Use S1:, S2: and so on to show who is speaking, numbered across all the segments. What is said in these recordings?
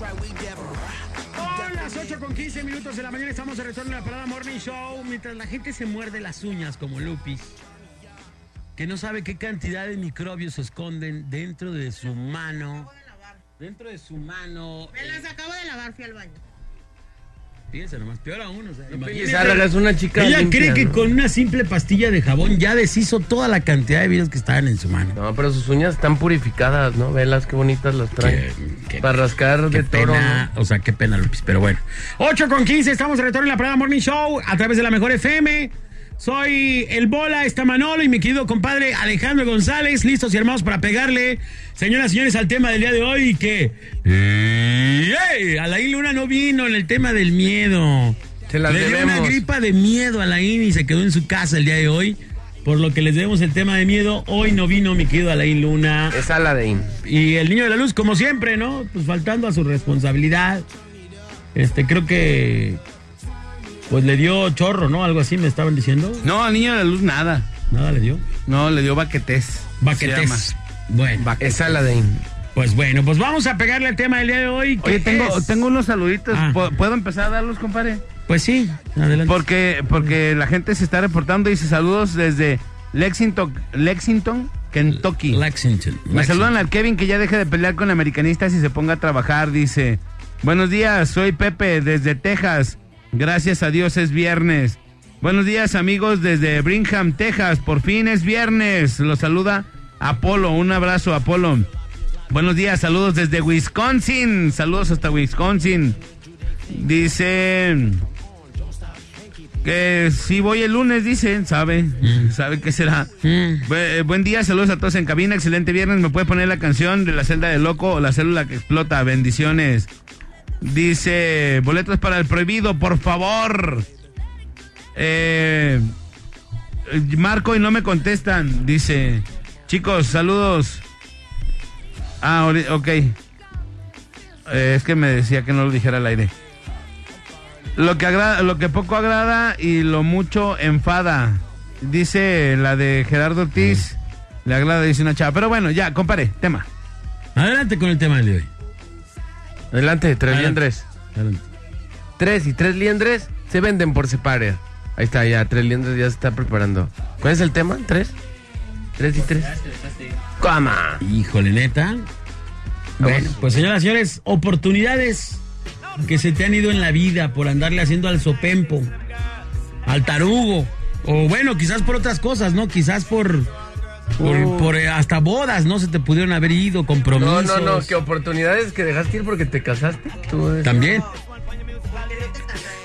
S1: Son las 8 con 15 minutos de la mañana. Estamos de retorno a la parada Morning Show. Mientras la gente se muerde las uñas como Lupis, que no sabe qué cantidad de microbios se esconden dentro de su mano. Dentro de su mano.
S2: Me las acabo de lavar, fui al baño.
S1: Fíjense nomás, peor aún. O sea,
S3: Sara, es una chica
S1: Ella
S3: limpia,
S1: cree que
S3: ¿no?
S1: con una simple pastilla de jabón ya deshizo toda la cantidad de virus que estaban en su mano.
S3: No, pero sus uñas están purificadas, ¿no? Velas qué bonitas las traen.
S1: Qué- qué-
S3: Para rascar
S1: Qué
S3: de toro.
S1: pena, o sea, qué pena, Lupis, pero bueno. 8 con 15, estamos de retorno en la Parada Morning Show a través de la Mejor FM. Soy el Bola, está Manolo y mi querido compadre Alejandro González, listos y armados para pegarle, señoras y señores, al tema del día de hoy que... ¡Ey! Alain Luna no vino en el tema del miedo.
S3: Se las
S1: Le dio una gripa de miedo a Alain y se quedó en su casa el día de hoy. Por lo que les debemos el tema de miedo. Hoy no vino mi querido Alain Luna.
S3: Es Aladdin.
S1: Y el niño de la luz, como siempre, ¿no? Pues faltando a su responsabilidad. Este, creo que. Pues le dio chorro, ¿no? Algo así me estaban diciendo.
S4: No, al niño de la luz nada.
S1: Nada le dio.
S4: No, le dio baquetés. llama.
S1: Bueno,
S3: Es Aladdin.
S1: pues bueno, pues vamos a pegarle al tema del día de hoy. que
S4: Oye, tengo,
S1: es-
S4: tengo unos saluditos.
S1: Ah.
S4: ¿Pu- ¿Puedo empezar a darlos, compadre?
S1: Pues sí, adelante.
S4: Porque, porque la gente se está reportando y dice saludos desde Lexington, Lexington, Kentucky.
S1: Lexington.
S4: Me
S1: Lexington.
S4: saludan al Kevin que ya deje de pelear con americanistas y se ponga a trabajar. Dice, buenos días, soy Pepe desde Texas. Gracias a Dios es viernes. Buenos días amigos desde Brigham, Texas. Por fin es viernes. Los saluda Apolo. Un abrazo, Apolo. Buenos días, saludos desde Wisconsin. Saludos hasta Wisconsin. Dice que si voy el lunes, dicen, sabe, sabe qué será.
S1: Mm.
S4: Bu- eh, buen día, saludos a todos en cabina, excelente viernes. ¿Me puede poner la canción de la celda del loco o la célula que explota? Bendiciones. Dice, boletos para el prohibido, por favor. Eh, Marco y no me contestan. Dice, chicos, saludos. Ah, ok. Eh, es que me decía que no lo dijera al aire. Lo que agrada, lo que poco agrada y lo mucho enfada. Dice la de Gerardo Ortiz. Le agrada, dice una chava. Pero bueno, ya, compare, tema.
S1: Adelante con el tema de hoy.
S3: Adelante, tres
S1: Adelante.
S3: liendres.
S1: Adelante.
S3: Tres y tres liendres se venden por separado. Ahí está, ya, tres liendres ya se está preparando. ¿Cuál es el tema? ¿Tres? ¿Tres y tres? ¿Cómo?
S1: Híjole, neta. Bueno, pues señoras y señores, oportunidades que se te han ido en la vida por andarle haciendo al sopempo, al tarugo, o bueno, quizás por otras cosas, ¿no? Quizás por, por,
S3: Oh.
S1: por, eh, hasta bodas, ¿no? Se te pudieron haber ido,
S3: No,
S1: compromisos.
S3: no, no, que oportunidades que dejaste ir porque te casaste. Tú.
S1: También.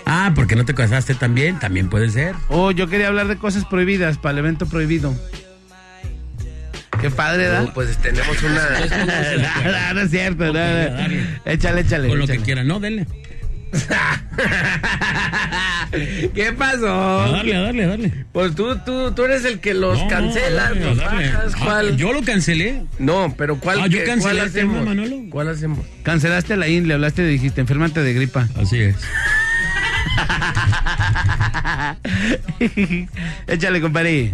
S1: Ah, porque no te casaste también, también puede ser.
S4: Oh, yo quería hablar de cosas prohibidas para el evento prohibido. Qué padre, ¿da?
S3: Uh, pues tenemos una.
S4: no, no, no es cierto. no, no. Échale, échale.
S1: Con lo que quieran, no, denle.
S3: ¿Qué
S1: A
S3: pasó?
S1: darle, a darle, a darle.
S3: Pues tú, tú, tú eres el que los
S1: No,
S3: cancela,
S1: no,
S3: los
S1: Ah,
S3: ¿cuál?
S1: Yo lo cancelé.
S3: No, pero ¿cuál,
S1: Ah, yo
S3: qué-
S1: cancelé
S3: cuál
S1: el tema,
S3: hacemos?
S1: Manolo.
S3: ¿Cuál hacemos?
S4: Cancelaste a la IN, le hablaste y dijiste, enférmate de gripa.
S1: Así es.
S4: Échale, compadre.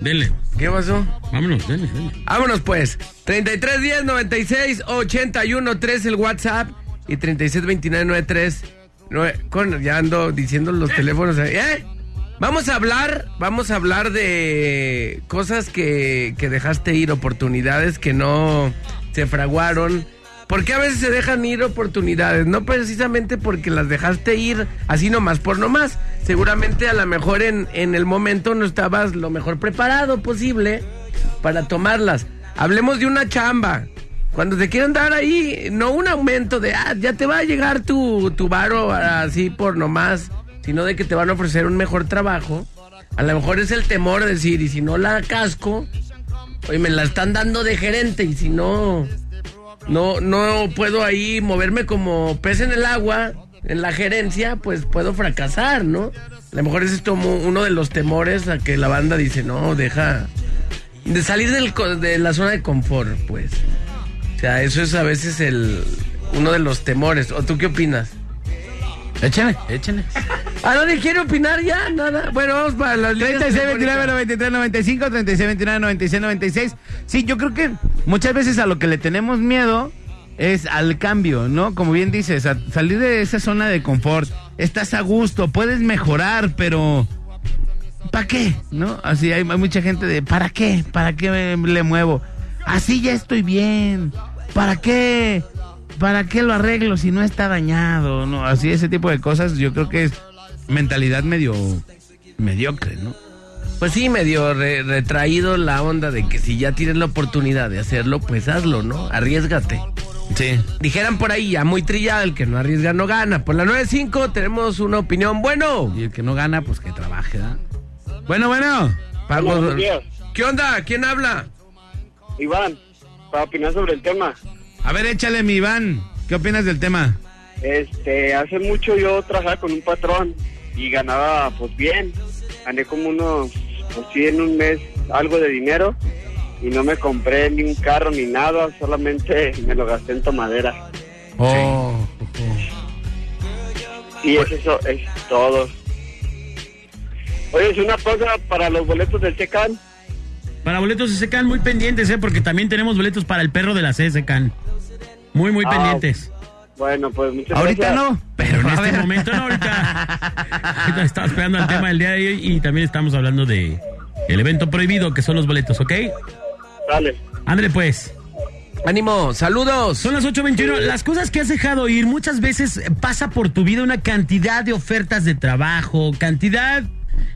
S1: Denle.
S3: ¿Qué pasó?
S1: Vámonos, denle, denle.
S3: Vámonos pues. 33 10 96 81 3 el WhatsApp y 36 29 93 nueve- con, ya ando diciendo los teléfonos. ¿eh? Vamos a hablar, vamos a hablar de cosas que, que dejaste ir, oportunidades que no se fraguaron. ¿Por qué a veces se dejan ir oportunidades? No precisamente porque las dejaste ir así nomás por nomás. Seguramente a lo mejor en, en el momento no estabas lo mejor preparado posible para tomarlas. Hablemos de una chamba. Cuando te quieren dar ahí, no un aumento de, ah, ya te va a llegar tu, tu varo así por nomás, sino de que te van a ofrecer un mejor trabajo. A lo mejor es el temor de decir, y si no la casco, oye, me la están dando de gerente, y si no, no, no puedo ahí moverme como pez en el agua, en la gerencia, pues puedo fracasar, ¿no? A lo mejor es como uno de los temores a que la banda dice, no, deja de salir del, de la zona de confort, pues. Sea, eso es a veces el uno de los temores. ¿O tú qué opinas?
S4: Échale, échale.
S3: Ah, nadie quiere opinar ya, nada. Bueno, vamos para las líneas
S4: 36, 29,
S3: telefónicas.
S4: 93, 95, 36, 29, 96, 96. Sí, yo creo que muchas veces a lo que le tenemos miedo es al cambio, ¿no? Como bien dices, a salir de esa zona de confort. Estás a gusto, puedes mejorar, pero ¿para qué? ¿No? Así hay, hay mucha gente de ¿para qué? ¿Para qué me- le muevo? Así ya estoy bien. ¿Para qué? ¿Para qué lo arreglo si no está dañado? No, así ese tipo de cosas yo creo que es mentalidad medio mediocre, ¿no?
S3: Pues sí, medio re- retraído la onda de que si ya tienes la oportunidad de hacerlo, pues hazlo, ¿no? Arriesgate.
S4: Sí.
S3: Dijeran por ahí, ya muy trillado, el que no arriesga no gana. Por la 9.5 tenemos una opinión. Bueno,
S4: Y el que no gana, pues que trabaje, ¿verdad? Bueno, bueno.
S3: Pago-. ¿Qué onda? ¿Quién habla?
S5: Iván, para opinar sobre el tema.
S4: A ver, échale, mi Iván. ¿Qué opinas del tema?
S5: Este, hace mucho yo trabajaba con un patrón y ganaba pues bien. Gané como unos, pues sí, en un mes algo de dinero y no me compré ni un carro ni nada, solamente me lo gasté en tomadera.
S4: Oh.
S5: Y es eso es todo. Oye, es una cosa para los boletos del Checan.
S1: Para boletos se secan muy pendientes, ¿eh? Porque también tenemos boletos para el perro de la CSCAN. Muy, muy
S5: Ah,
S1: pendientes.
S5: Bueno, pues muchas
S4: Ahorita
S5: gracias.
S4: no,
S1: Pero en
S4: a
S1: este
S4: ver.
S1: momento no, ahorita. ahorita estamos esperando el tema del día de hoy y también estamos hablando de el evento prohibido que son los boletos, ¿ok?
S5: Dale.
S1: Ándale pues.
S3: Ánimo, saludos.
S1: Son las 8.21. Las cosas que has dejado ir, muchas veces pasa por tu vida una cantidad de ofertas de trabajo, cantidad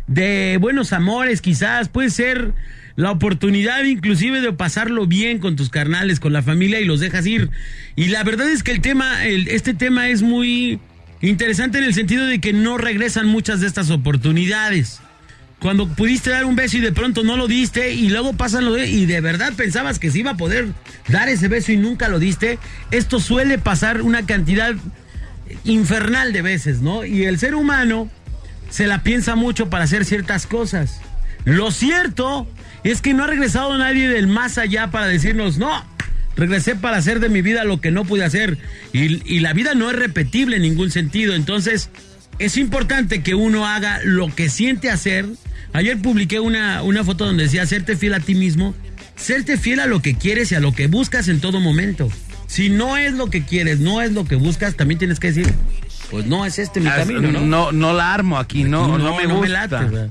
S1: de buenos amores, quizás. Puede ser la oportunidad inclusive de pasarlo bien con tus carnales, con la familia y los dejas ir. Y la verdad es que el tema, este tema es muy interesante en el sentido de que no regresan muchas de estas oportunidades. Cuando pudiste dar un beso y de pronto no lo diste y luego pasan lo de, y de verdad pensabas que se iba a poder dar ese beso y nunca lo diste, esto suele pasar una cantidad infernal de veces, ¿no? Y el ser humano se la piensa mucho para hacer ciertas cosas. Lo cierto es que no ha regresado nadie del más allá para decirnos, no, regresé para hacer de mi vida lo que no pude hacer. Y, y la vida no es repetible en ningún sentido. Entonces, es importante que uno haga lo que siente hacer. Ayer publiqué una, una foto donde decía, serte fiel a ti mismo, serte fiel a lo que quieres y a lo que buscas en todo momento. Si no es lo que quieres, no es lo que buscas, también tienes que decir, pues no es este mi camino, ¿no?
S4: no, no la armo aquí, no, no, me gusta.
S1: late, ¿verdad?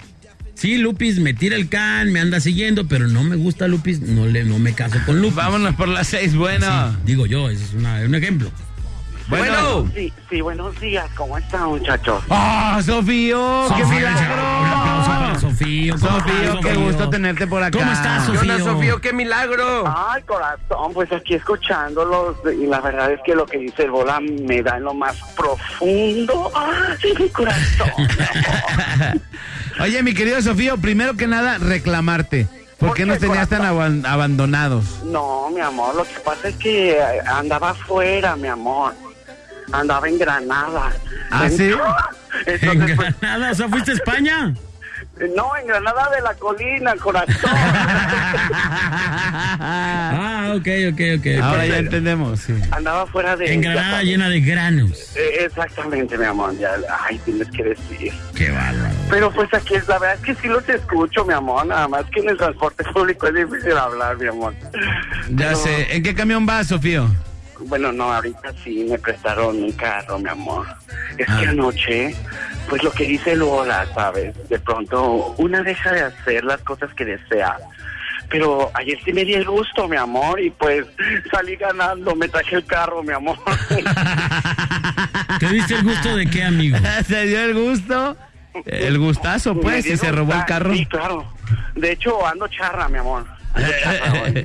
S1: Sí, Lupis me tira el can, me anda siguiendo, pero no me gusta Lupis, no le, no me caso con Lupis.
S4: Vámonos por las seis, bueno.
S1: Sí, digo yo, ese es una- un ejemplo.
S3: Bueno,
S5: Sí, sí, buenos días. ¿Cómo están, muchachos?
S4: ¡Ah, Sofío! ¡Qué
S1: Sofía, Sofío. ¿Cómo
S4: Sofío, qué
S1: Sofío?
S4: gusto tenerte por acá.
S1: ¿Cómo estás,
S3: ¿qué
S1: Sofío?
S3: onda, Sofío? ¡Qué milagro!
S5: Ay, corazón, pues aquí escuchándolos y la verdad es que lo que dice el bola me da en lo más profundo. Ay, mi corazón.
S4: Oye, mi querido Sofío, primero que nada, reclamarte. ¿Por,
S5: ¿Por
S4: qué nos tenías tan aban- abandonados?
S5: No, mi amor, lo que pasa es que eh, andaba afuera, mi amor. Andaba en Granada.
S4: ¿Ah, sí?
S1: En
S5: Entonces, pues,
S1: Granada, o sea, ¿fuiste a España?
S5: No, en Granada de la colina, corazón.
S1: Ah, ok, ok, ok.
S4: Ahora ya entendemos, sí.
S5: andaba fuera de...
S1: En Granada llena de granos.
S5: Eh, Exactamente, mi amor. Ya, ay, tienes que decir.
S1: Qué bárbaro.
S5: Pero pues aquí es la verdad es que sí los escucho, mi amor. Nada más que en el transporte público es difícil hablar, mi amor.
S4: Ya
S5: Pero,
S4: sé. ¿En qué camión vas, Sofío?
S5: Bueno, no, ahorita sí me prestaron un carro, mi amor. Es
S4: Ah.
S5: que anoche, pues lo que dice Lola, ¿sabes? De pronto una deja de hacer las cosas que desea. Pero ayer sí me di el gusto, mi amor, y pues salí ganando, me traje el carro, mi amor.
S1: ¿Te diste el gusto de qué, amigo?
S4: ¿Se dio el gusto? El gustazo, pues, y se robó el carro.
S5: Sí, claro. De hecho, ando charra, mi amor.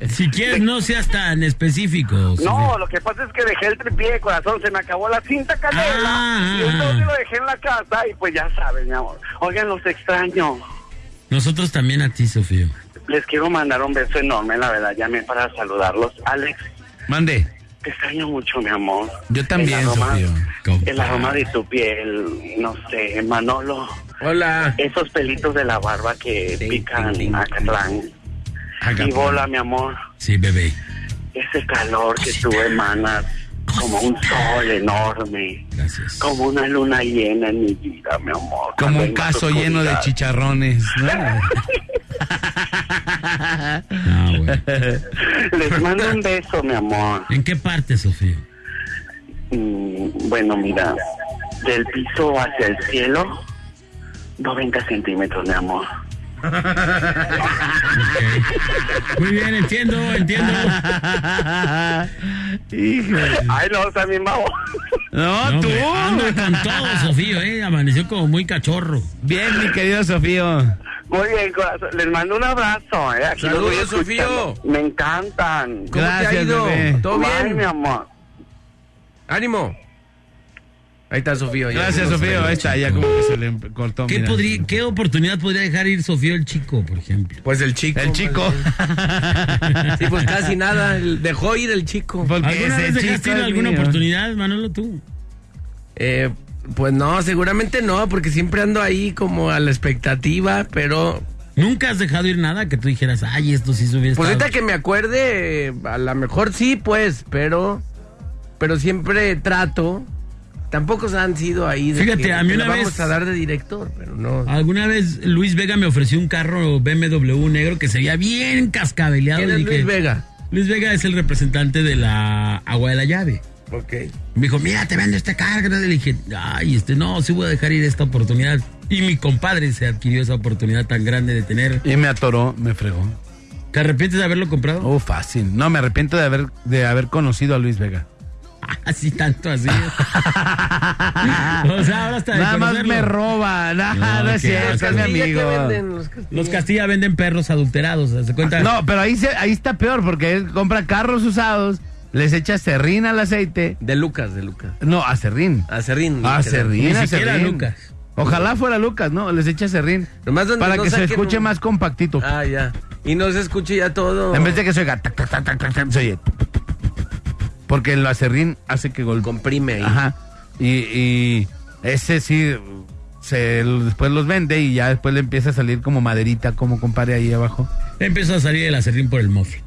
S1: Si quieres, no seas tan específico.
S5: No,
S1: Sofía.
S5: lo que pasa es que dejé el tripié de corazón, se me acabó la cinta canela.
S1: Ah.
S5: Y entonces lo dejé en la casa y pues ya sabes, mi amor. Oigan, los extraño.
S1: Nosotros también a ti, Sofío.
S5: Les quiero mandar un beso enorme, la verdad, llamé para saludarlos. Alex,
S4: Mande.
S5: te extraño mucho, mi amor.
S4: Yo también,
S5: el aroma,
S4: Sofío.
S5: El aroma de tu piel, no sé, Manolo.
S3: Hola.
S5: Esos pelitos de la barba que
S3: Sí,
S5: pican
S3: ting,
S5: a Catlán. Y bola, mi amor.
S1: Sí, bebé.
S5: Ese calor que tú emanas como un sol enorme.
S1: Gracias.
S5: Como una luna llena en mi vida, mi amor.
S4: Como un caso lleno de chicharrones. ¿no?
S1: Ah, bueno.
S6: Les mando un beso, mi amor.
S1: ¿En qué parte, Sofía?
S6: Mm, bueno, mira, del piso hacia el cielo, 90 centímetros, mi amor.
S1: Muy bien, entiendo, entiendo.
S6: Ay, no, también vamos.
S4: No,
S1: No,
S4: tú.
S1: anda con todo, Sofía, ¿eh? Amaneció como muy cachorro.
S4: Bien, mi querido Sofío.
S6: Muy bien, corazón. Les mando un abrazo, ¿eh? Aquí
S3: Saludos. Sofío.
S6: Me encantan.
S3: ¿Cómo te ha
S4: Gracias,
S3: ido?
S4: bebé.
S3: ¿Todo
S6: Bye,
S3: bien?
S6: mi amor.
S3: ¡Ánimo! Ahí está Sofía. ya
S4: Gracias, Sofío. Ahí está, ya como que se le cortó.
S1: ¿Qué, podría, ¿Qué oportunidad podría dejar ir Sofía el chico, por ejemplo?
S3: Pues el chico.
S4: El chico.
S3: Sí, pues casi nada. Dejó ir el chico.
S4: Porque
S1: ¿Alguna vez dejaste ir alguna
S4: mío.
S1: oportunidad, Manolo, tú?
S3: Eh, pues no, seguramente no, porque siempre ando ahí como a la expectativa, pero
S1: ¿Nunca has dejado ir nada que tú dijeras, ay, esto sí se hubiera
S3: pues ahorita que me acuerde, a lo mejor sí, pues, pero pero siempre trato. Tampoco se han sido ahí. de
S1: Fíjate,
S3: que
S1: a mí una
S3: vamos
S1: vez-
S3: a dar de director, pero no.
S1: Alguna vez Luis Vega me ofreció un carro BMW negro que se veía bien cascabeleado.
S3: ¿Quién es Luis Vega?
S1: Luis Vega es el representante de la Agua de la Llave.
S3: Ok.
S1: Me dijo, mira, te vendo este carro. Le dije, ay, este, no, sí voy a dejar ir esta oportunidad. Y mi compadre se adquirió esa oportunidad tan grande de tener.
S4: Y me atoró, me fregó.
S1: ¿Te arrepientes de haberlo comprado?
S4: Oh, fácil. No, me arrepiento de haber, de haber conocido a Luis Vega.
S1: Así tanto así. o sea, ahora hasta
S4: Nada más me roba. Nada,
S1: No,
S4: no, es cierto, es mi amigo.
S3: ¿qué venden los Castilla?
S1: Los Castilla venden perros adulterados, ¿se cuenta?
S4: No, pero ahí, se, ahí está peor porque él compra carros usados, les echa serrín al aceite.
S3: De Lucas, de Lucas.
S4: No, a serrín.
S3: Acerrín.
S4: A serrín,
S1: Ni
S4: a
S1: siquiera
S4: serrín.
S1: Lucas.
S4: Ojalá fuera Lucas, ¿no? Les echa serrín.
S3: Nomás donde
S4: Para
S3: no
S4: que se escuche
S3: un-
S4: más compactito.
S3: Ah, ya. Y no se escuche ya todo.
S4: En vez de que se oiga. se oye. Porque el acerrín hace que gol.
S3: Comprime ahí.
S4: Ajá. Y, y ese sí, se, después los vende y ya después le empieza a salir como maderita, como compare ahí abajo.
S1: Empezó a salir el acerrín por el mofle.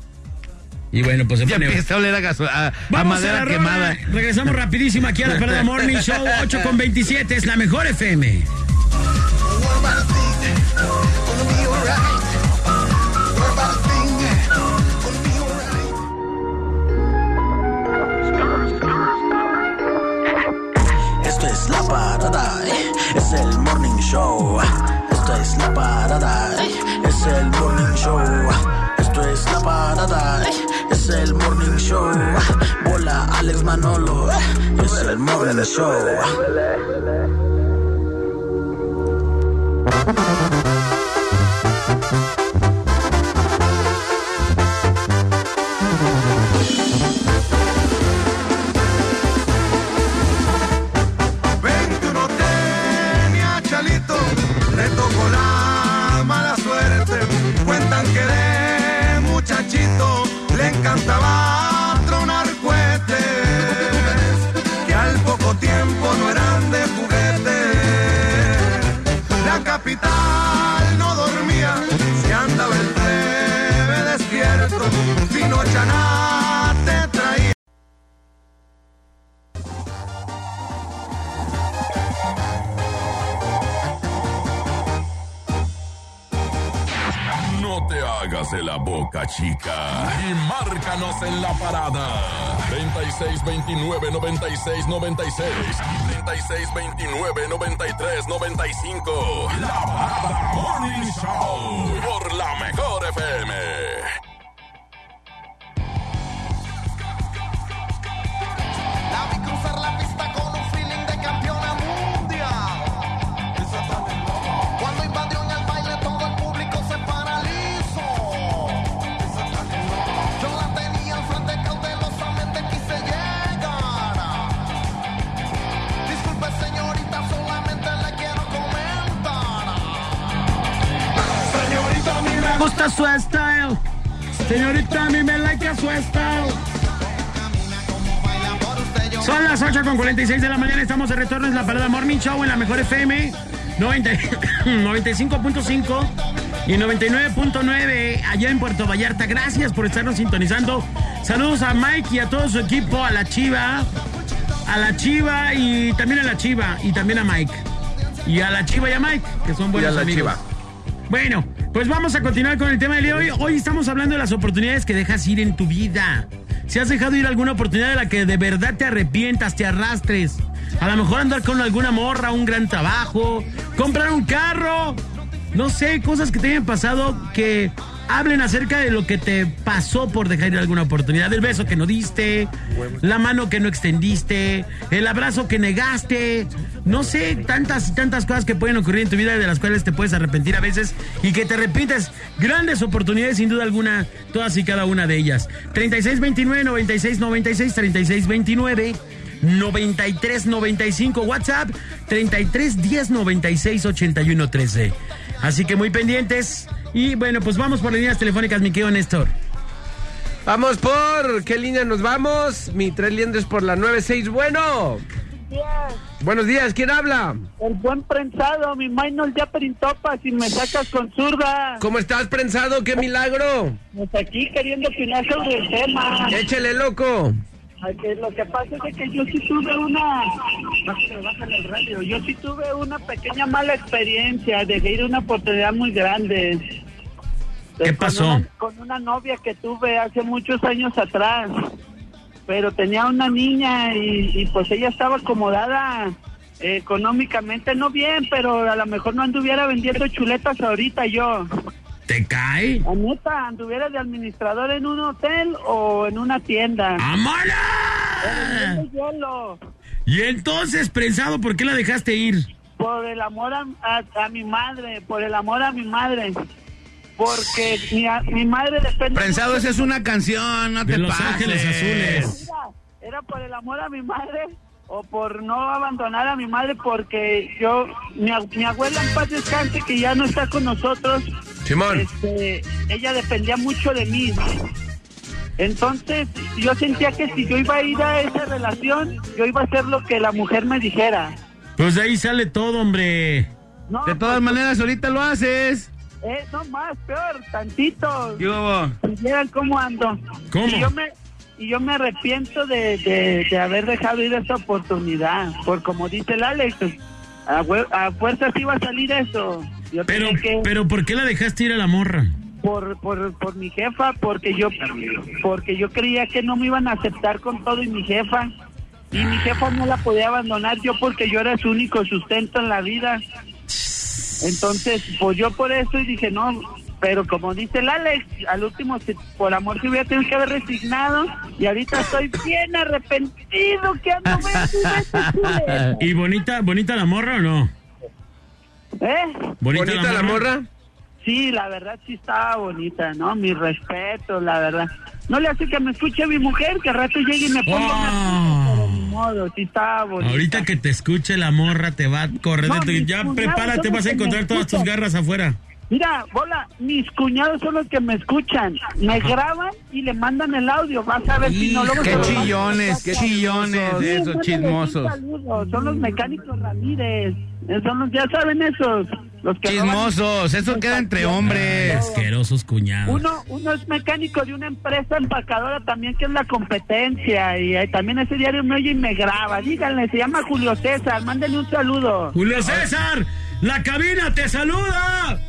S1: Y bueno, pues se
S4: Ya
S1: pone...
S4: empieza a oler a, gaso- a, a
S1: Vamos a
S4: madera
S1: la rola.
S4: quemada.
S1: Regresamos rapidísimo aquí a la Parada Morning Show 8 con 27. Es la mejor FM.
S7: Es la parada, es el morning show. Esto es la parada, es el morning show. Esto es la parada, es el morning show. Bola Alex Manolo, es el morning show.
S8: Fino chanate traía.
S9: No te hagas de la boca, chica. Y márcanos en la parada. 36 29 96 96 y 36 29 93 95. La parada Morning Show. Por la mejor FM.
S1: Gusta su style. Señorita, a mí me like su style. Son las 8 con 46 de la mañana. Estamos de retorno. Es la Parada Morning Show en la mejor FM 90 95.5 y 99.9 allá en Puerto Vallarta. Gracias por estarnos sintonizando. Saludos a Mike y a todo su equipo, a la Chiva, a la Chiva y también a la Chiva y también a Mike. Y a la Chiva y a Mike, que son buenos
S3: la
S1: amigos.
S3: Chiva.
S1: Bueno, Pues vamos a continuar con el tema de hoy. Hoy estamos hablando de las oportunidades que dejas ir en tu vida. Si has dejado ir alguna oportunidad de la que de verdad te arrepientas, te arrastres. A lo mejor andar con alguna morra, un gran trabajo, comprar un carro. No sé, cosas que te hayan pasado que hablen acerca de lo que te pasó por dejar ir alguna oportunidad. El beso que no diste, la mano que no extendiste, el abrazo que negaste. No sé, tantas y tantas cosas que pueden ocurrir en tu vida de las cuales te puedes arrepentir a veces y que te arrepientes. Grandes oportunidades, sin duda alguna, todas y cada una de ellas. 3629-9696, 3629. 9395 WhatsApp 33 10 96 81 13. Así que muy pendientes. Y bueno, pues vamos por líneas telefónicas, mi querido Néstor.
S3: Vamos por. ¿Qué línea nos vamos? Mi tres liendres por la 96. Bueno. Buenos días, ¿quién habla?
S10: El buen prensado, mi minor ya perintopa, si me sacas con zurda.
S3: ¿Cómo estás, prensado? ¡Qué milagro!
S10: Pues aquí queriendo opinar sobre el tema.
S3: Échele, loco.
S10: Ay, que lo que pasa es que yo sí tuve una... Bájale, bájale el radio. Yo sí tuve una pequeña mala experiencia. Dejé ir una oportunidad muy grande.
S1: ¿Qué
S10: Con
S1: pasó?
S10: una- Con una novia que tuve hace muchos años atrás. Pero tenía una niña y, y pues ella estaba acomodada eh, económicamente, no bien, pero a lo mejor no anduviera vendiendo chuletas ahorita yo.
S1: ¿Te cae?
S10: La neta, anduviera de administrador en un hotel o en una tienda.
S1: ¡Amala!
S10: Hielo.
S1: Y entonces, prensado, ¿por qué la dejaste ir?
S10: Por el amor a, a- a mi madre, por el amor a mi madre. Porque mi, a- mi madre depende...
S4: Prensado, esa es una canción, no
S1: De
S4: te
S1: Los
S4: pases.
S1: Ángeles Azules.
S10: Mira, era por el amor a mi madre o por no abandonar a mi madre porque yo, mi, mi abuela en paz descanse que ya no está con nosotros,
S3: Simón.
S10: este, ella dependía mucho de mí. Entonces yo sentía que si yo iba a ir a esa relación, yo iba a hacer lo que la mujer me dijera.
S1: Pues de ahí sale todo, hombre.
S10: No,
S4: De todas maneras, ahorita lo haces.
S10: Eh, no más, peor, tantito.
S4: ¿Qué hubo?
S10: Si vieran cómo ando.
S1: ¿Cómo?
S10: Y yo me, y yo me arrepiento de, de, de haber dejado ir esa oportunidad. Por como dice el Alex, a, a fuerzas iba a salir eso. Yo
S1: Pero,
S10: que,
S1: pero ¿por qué la dejaste ir a la morra?
S10: por, por, por mi jefa, porque yo, porque yo creía que no me iban a aceptar con todo y mi jefa. Y mi jefa no la podía abandonar yo porque yo era su único sustento en la vida. Entonces, pues yo por eso y dije, no, pero como dice el Alex, al último, si- por amor se hubiera tenido que haber resignado y ahorita estoy bien arrepentido que ando vendiendo
S1: ¿Y bonita, bonita la morra o no?
S10: ¿Eh?
S1: ¿Bonita,
S3: ¿Bonita la morra?
S10: Sí, la verdad sí estaba bonita, ¿no? Mi respeto, la verdad. No le hace que me escuche mi mujer, que al rato llegue y me ponga una... Modo, sí estaba bonita.
S1: Ahorita que te escuche la morra te va a correr
S10: No,
S1: de tu... Ya prepárate, vas a encontrar todas tus garras afuera.
S10: Mira, bola, mis cuñados son los que me escuchan. Me graban y le mandan el audio. Vas a ver si no
S4: Qué
S10: lo mandan.
S4: chillones, qué chillones
S10: Sí,
S4: esos chismosos.
S10: Son los mecánicos Ramírez. Son los, ya saben esos. Los que roban-
S4: Chismosos, eso queda entre hombres.
S1: Asquerosos cuñados.
S10: Uno, uno es mecánico de una empresa empacadora también que es la competencia y eh, también ese diario me oye y me graba. Díganle, se llama Julio César, mándenle un saludo.
S1: Julio César, la cabina te saluda.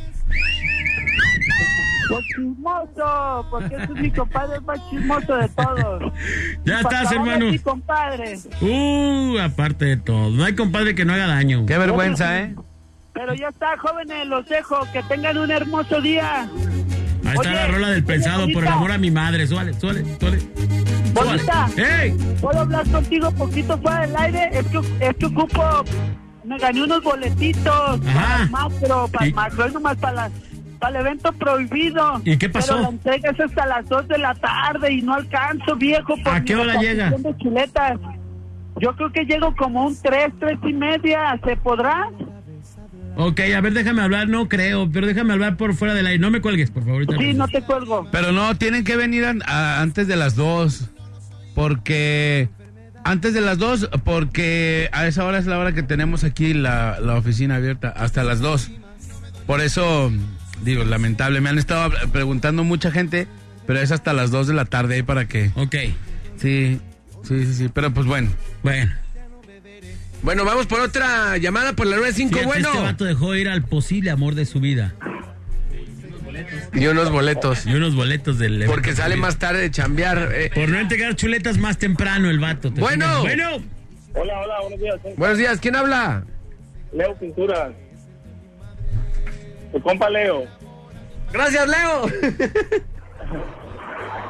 S10: Pues chismoso, porque ese es mi compadre el más chismoso de todos.
S1: Ya estás, hermano.
S10: Mi compadre.
S1: Uh, aparte de todo. No hay compadre que no haga daño.
S4: Qué vergüenza, ¿eh?
S10: Pero ya está, jóvenes, los dejo. Que tengan un hermoso día.
S1: Ahí está la rola del
S10: oye,
S1: pensado, por el
S10: bonita.
S1: amor a mi madre. Suele, suele, suele.
S10: Bonita.
S1: ¡Ey!
S10: ¿Puedo hablar contigo poquito fuera del aire? Es que, es que ocupo... Me gané unos boletitos
S1: Ajá.
S10: para el macro, para
S1: ¿Y-
S10: el macro, es nomás para, la- para el evento prohibido.
S1: ¿Y qué pasó?
S10: Pero la entrega es hasta las 2 de la tarde y no alcanzo, viejo.
S1: ¿A qué hora llega?
S10: de chuletas. Yo creo que llego como un 3, 3 y media. ¿Se podrá?
S1: Ok, a ver, déjame hablar. No creo, pero déjame hablar por fuera del aire. No me cuelgues, por favor.
S10: Sí,
S1: regreso.
S10: no te cuelgo.
S4: Pero no, tienen que venir a- antes de las dos. Porque. Antes de las dos, porque a esa hora es la hora que tenemos aquí la, la oficina abierta, hasta las dos. Por eso, digo, lamentable. Me han estado preguntando mucha gente, pero es hasta las dos de la tarde ahí para que.
S1: Ok,
S4: Sí, sí, sí, sí. Pero pues bueno.
S1: bueno.
S3: Bueno, vamos por otra llamada por la 95.
S1: Fíjate,
S3: Bueno.
S1: Este vato dejó ir al posible amor de su vida.
S3: Y unos boletos.
S1: Y unos boletos del
S3: Porque sale más tarde de chambear. eh.
S1: Por no entregar chuletas más temprano el vato. ¿te
S3: Bueno.
S1: Bueno.
S6: Hola, hola, buenos días.
S3: Buenos días, ¿quién habla?
S6: Leo Pintura. Tu compa Leo.
S3: Gracias, Leo.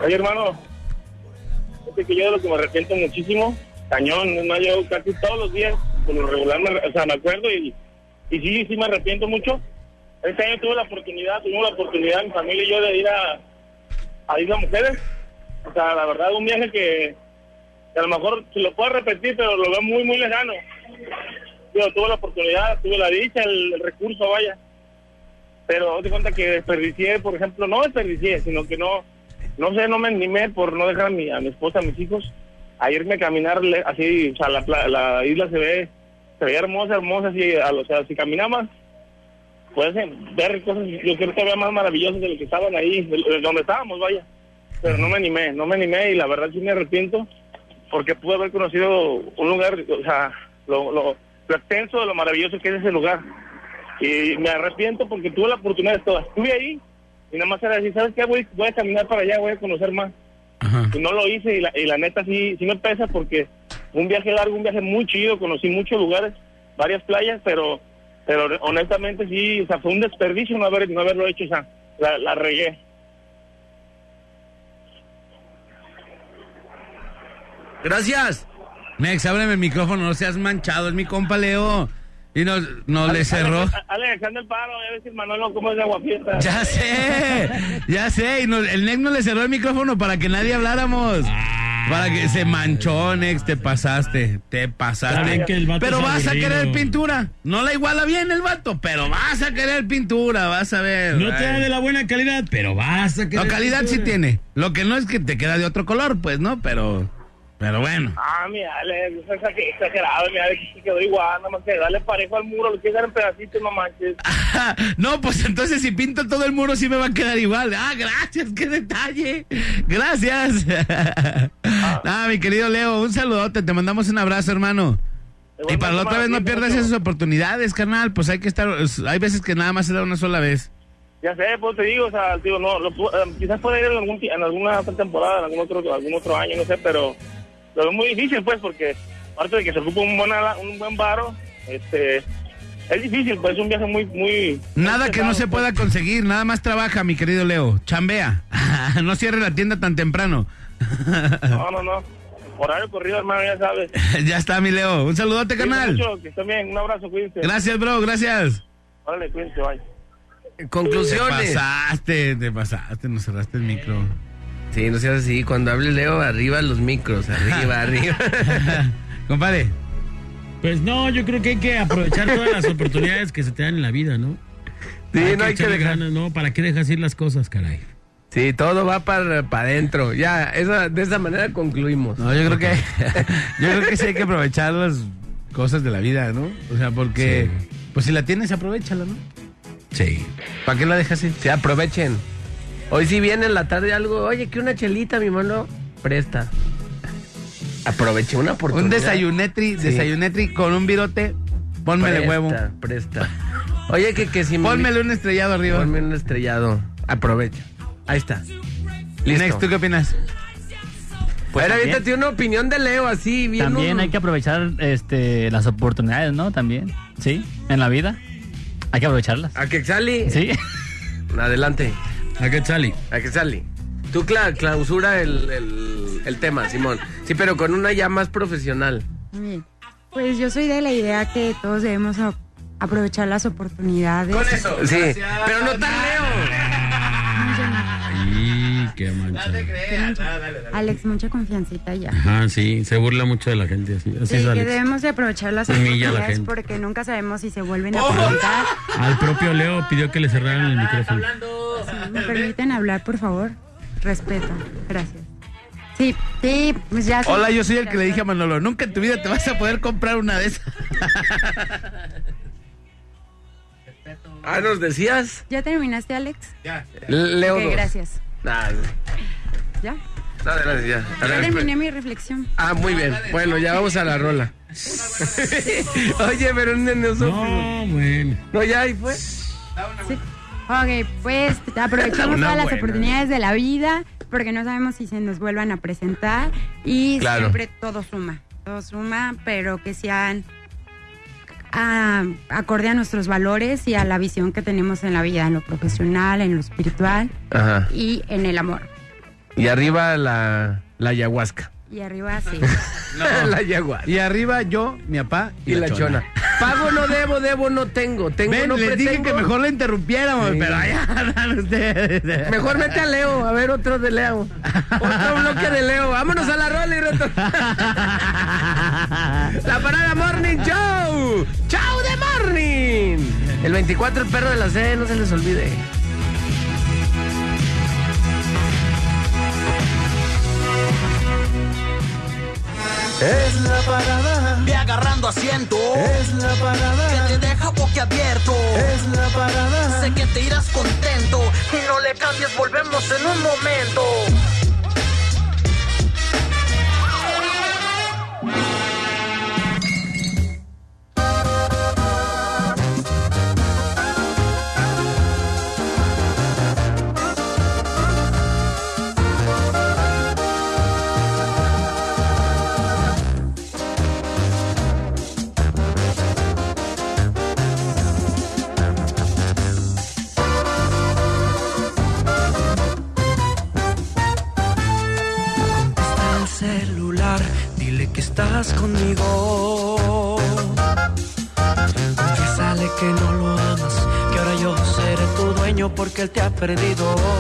S6: Oye, hermano. Fíjate que yo de lo que me arrepiento muchísimo, cañón, más, yo casi todos los días, por lo regular, o sea, me acuerdo y, sí, sí me arrepiento mucho. Este año tuve la oportunidad, tuvimos la oportunidad, mi familia y yo, de ir a, a Isla Mujeres. O sea, la verdad, un viaje que, que a lo mejor se lo puedo repetir, pero lo veo muy, muy lejano. Yo tuve la oportunidad, tuve la dicha, el, el recurso, vaya. Pero te cuenta que desperdicié, por ejemplo, no desperdicié, sino que no, no sé, no me animé por no dejar a mi, a mi esposa, a mis hijos, a irme a caminar así, o sea, la, la isla se ve, se veía hermosa, hermosa, así, o sea, si caminabas, puedes eh, ver cosas, yo creo que todavía más maravillosas de lo que estaban ahí, de, de donde estábamos, vaya. Pero no me animé, no me animé y la verdad sí me arrepiento porque pude haber conocido un lugar, o sea, lo, lo, lo extenso lo maravilloso que es ese lugar. Y me arrepiento porque tuve la oportunidad de todo. Estuve ahí y nada más era decir, ¿sabes qué? Voy, voy a caminar para allá, voy a conocer más.
S1: Ajá.
S6: Y no lo hice y la, y la neta sí, sí me pesa porque fue un viaje largo, un viaje muy chido, conocí muchos lugares, varias playas, pero pero honestamente sí, o sea, fue un desperdicio no, haber, no haberlo hecho, o sea, la, la regué.
S3: Gracias.
S4: Mex, ábreme el micrófono, no seas manchado, es mi compa Leo. Y no, no le cerró.
S6: Ale- Ale, echando el paro, a ver si Manolo cómo es de aguafiesta.
S4: Ya sé, ya sé. Y no- el Nex no le cerró el micrófono para que nadie habláramos. Para que se manchó, Nex, te pasaste, te pasaste.
S1: bien que el vato
S4: Pero vas a querer pintura. No la iguala bien el vato, pero vas a querer pintura, vas a ver.
S1: No te da de la buena calidad, pero vas a que.
S4: No, calidad sí tiene. Lo que no es que te queda de otro color, pues, ¿no? Pero, pero bueno.
S6: Ah, mi Ale, es exager- exagerado, mi Ale, que se quedó igual, nada más que darle parejo al muro, lo quieres dar en pedacitos, no manches.
S4: no, pues entonces si pinto todo el muro sí me va a quedar igual. Ah, gracias, qué detalle. Gracias. ah, mi querido Leo, un saludote, te mandamos un abrazo, hermano. Y para la otra vez no pierdas esas oportunidades, carnal. Pues hay que estar, hay veces que nada más se da una sola vez.
S6: Ya sé, pues te digo, o sea, digo, no, lo eh, quizás pueda ir en, algún, en alguna otra temporada, en algún otro, algún otro año, no sé, pero lo veo muy difícil, pues, porque aparte de que se ocupa un buen, ala- un buen varo, este, es difícil, pues, es un viaje muy, muy...
S4: Nada
S6: muy
S4: que no se
S6: pues.
S4: pueda conseguir, nada más trabaja, mi querido Leo. Chambea. no cierre la tienda tan temprano.
S6: No, no, no. Horario corrido, hermano, ya sabes.
S4: ya está, mi Leo. Un saludote,
S6: Cuídense
S4: carnal.
S6: mucho, que estén bien, un abrazo, cuídense.
S4: Gracias, bro, gracias.
S6: Órale, cuídense, bye.
S3: Conclusiones.
S4: Te pasaste, te pasaste, nos cerraste el micro.
S3: Sí, no seas así. Cuando hable Leo, arriba los micros. Arriba, arriba.
S4: Compadre,
S1: Pues no, yo creo que hay que aprovechar todas las oportunidades que se te dan en la vida, ¿no?
S3: Sí, no hay que dejar.
S1: ganas, ¿no? ¿Para qué dejas ir las cosas, caray?
S3: Sí, todo va para adentro. Ya, esa, de esa manera concluimos.
S4: no, yo creo que yo creo que sí hay que aprovechar las cosas de la vida, ¿no? O sea, porque pues si la tienes, aprovechala, ¿no?
S1: Sí.
S4: ¿Para qué la dejas ir?
S3: Sí, aprovechen. Hoy si viene en la tarde algo, oye, que una chelita, mi mano, presta. Aproveche una oportunidad.
S4: Un desayunetri,
S3: Sí.
S4: desayunetri con un virote, pónmele
S3: Presta,
S4: huevo.
S3: Presta. Oye, que, que si me-
S4: Pónmele un estrellado arriba.
S3: Ponme un estrellado. Aprovecha. Ahí está. Listo.
S4: Next, ¿tú qué opinas?
S3: Pues Ahora, aviéntate una opinión de Leo, así, bien.
S11: También
S3: un-
S11: hay que aprovechar este, las oportunidades, ¿no? También, ¿sí? En la vida. Hay que aprovecharlas.
S3: A que sali.
S11: Sí.
S3: Adelante.
S1: ¿A qué sale?
S3: A que sali. Tú cla- clausura el, el, el tema, Simón. Sí, pero con una ya más profesional.
S12: Pues yo soy de la idea que todos debemos aprovechar las oportunidades.
S3: Sí, pero no tan Leo.
S1: Ay, qué mancha.
S12: Alex, mucha confiancita ya.
S1: Ajá, sí, se burla mucho de la gente así. Así
S12: Sí,
S1: es,
S12: que debemos de aprovechar las
S1: la
S12: oportunidades porque nunca sabemos si se vuelven a presentar.
S1: Al propio Leo pidió que le cerraran el micrófono.
S12: ¿Me permiten hablar, por favor? Respeto. Gracias. Sí, sí, pues ya.
S4: Hola, yo soy el que le dije a Manolo, nunca en tu vida te vas a poder comprar una de esas.
S3: Ah, ¿nos decías?
S12: ¿Ya terminaste, Alex?
S3: Leo
S12: Ok,
S3: dos.
S12: gracias.
S3: Nah,
S12: ¿Ya?
S3: no, adelante, ya.
S12: Ya terminé mi reflexión.
S3: Ah, muy bien. Bueno, ya vamos a la rola. Oye, pero no, no,
S1: No, bueno.
S3: no, ya ahí fue.
S12: Sí. Ok, pues aprovechamos todas las
S3: buena.
S12: oportunidades de la vida porque no sabemos si se nos vuelvan a presentar y
S3: Claro.
S12: siempre todo suma, todo suma, pero que sean acorde a nuestros valores y a la visión que tenemos en la vida, en lo profesional, en lo espiritual
S3: Ajá.
S12: y en el amor.
S3: Y arriba la, la ayahuasca.
S12: Y arriba sí.
S3: la ayahuasca.
S4: Y arriba yo, mi papá
S3: Y, la, chona. Pago no debo, debo no tengo. Tengo
S4: Ven,
S3: no
S4: les dije
S3: pretengo.
S4: que mejor la interrumpiéramos,
S3: Sí.
S4: pero allá dan ustedes.
S3: Mejor vete a Leo, a ver otro de Leo. Otro bloque de Leo. Vámonos a la rola y reto. La parada Morning Show. Chau de Morning. El 24 el perro de la C, no se les olvide.
S8: Es la parada.
S13: Ve agarrando asiento.
S8: Es la parada.
S13: Que te deja boquiabierto.
S8: Es la parada.
S13: Sé que te irás contento. Y no le cambies, volvemos en un momento. Te ha perdido.